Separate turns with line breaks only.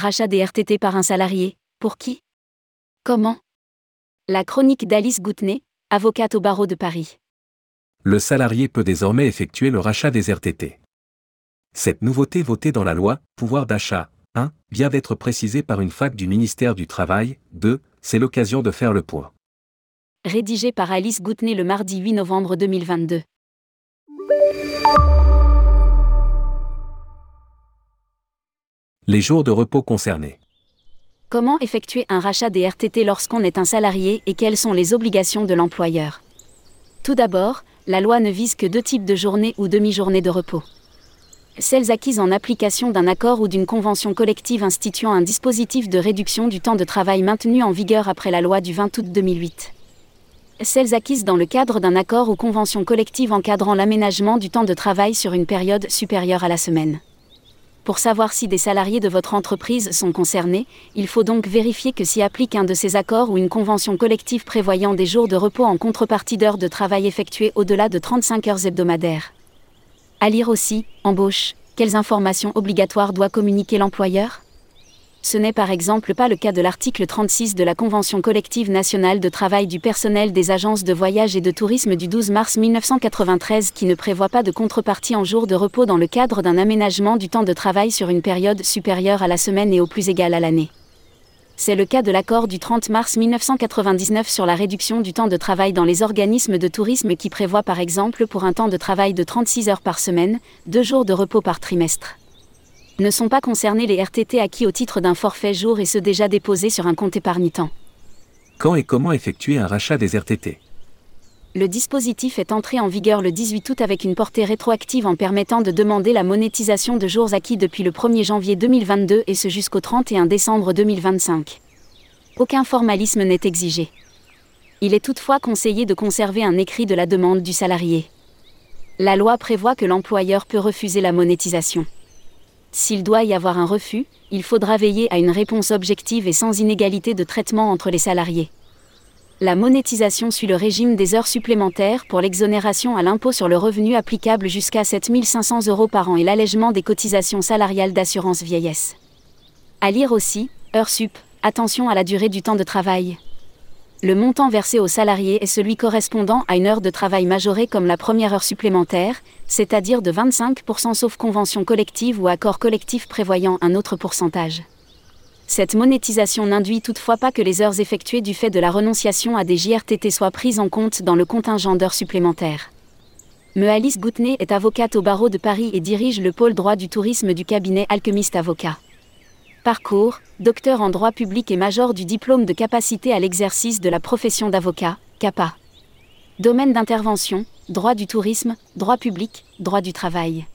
Rachat des RTT par un salarié, pour qui? Comment? La chronique d'Alice Goutenay, avocate au barreau de Paris.
Le salarié peut désormais effectuer le rachat des RTT. Cette nouveauté votée dans la loi, pouvoir d'achat, 1, vient d'être précisée par une fac du ministère du Travail, 2, c'est l'occasion de faire le point.
Rédigé par Alice Goutenay le mardi 8 novembre 2022.
Les jours de repos concernés.
Comment effectuer un rachat des RTT lorsqu'on est un salarié et quelles sont les obligations de l'employeur? Tout d'abord, la loi ne vise que deux types de journées ou demi-journées de repos. Celles acquises en application d'un accord ou d'une convention collective instituant un dispositif de réduction du temps de travail maintenu en vigueur après la loi du 20 août 2008. Celles acquises dans le cadre d'un accord ou convention collective encadrant l'aménagement du temps de travail sur une période supérieure à la semaine. Pour savoir si des salariés de votre entreprise sont concernés, il faut donc vérifier que s'y applique un de ces accords ou une convention collective prévoyant des jours de repos en contrepartie d'heures de travail effectuées au-delà de 35 heures hebdomadaires. À lire aussi, embauche, quelles informations obligatoires doit communiquer l'employeur? Ce n'est par exemple pas le cas de l'article 36 de la Convention collective nationale de travail du personnel des agences de voyage et de tourisme du 12 mars 1993 qui ne prévoit pas de contrepartie en jour de repos dans le cadre d'un aménagement du temps de travail sur une période supérieure à la semaine et au plus égale à l'année. C'est le cas de l'accord du 30 mars 1999 sur la réduction du temps de travail dans les organismes de tourisme qui prévoit par exemple pour un temps de travail de 36 heures par semaine, deux jours de repos par trimestre ne sont pas concernés les RTT acquis au titre d'un forfait jour et ceux déjà déposés sur un compte épargne-temps.
Quand et comment effectuer un rachat des RTT
Le dispositif est entré en vigueur le 18 août avec une portée rétroactive en permettant de demander la monétisation de jours acquis depuis le 1er janvier 2022 et ce jusqu'au 31 décembre 2025. Aucun formalisme n'est exigé. Il est toutefois conseillé de conserver un écrit de la demande du salarié. La loi prévoit que l'employeur peut refuser la monétisation. S'il doit y avoir un refus, il faudra veiller à une réponse objective et sans inégalité de traitement entre les salariés. La monétisation suit le régime des heures supplémentaires pour l'exonération à l'impôt sur le revenu applicable jusqu'à 7500 euros par an et l'allègement des cotisations salariales d'assurance vieillesse. À lire aussi, heures sup, attention à la durée du temps de travail le montant versé aux salariés est celui correspondant à une heure de travail majorée comme la première heure supplémentaire, c'est-à-dire de 25% sauf convention collective ou accord collectif prévoyant un autre pourcentage. Cette monétisation n'induit toutefois pas que les heures effectuées du fait de la renonciation à des JRTT soient prises en compte dans le contingent d'heures supplémentaires. Me Alice Goutenay est avocate au barreau de Paris et dirige le pôle droit du tourisme du cabinet Alchemist Avocat. Parcours, docteur en droit public et major du diplôme de capacité à l'exercice de la profession d'avocat, CAPA. Domaine d'intervention, droit du tourisme, droit public, droit du travail.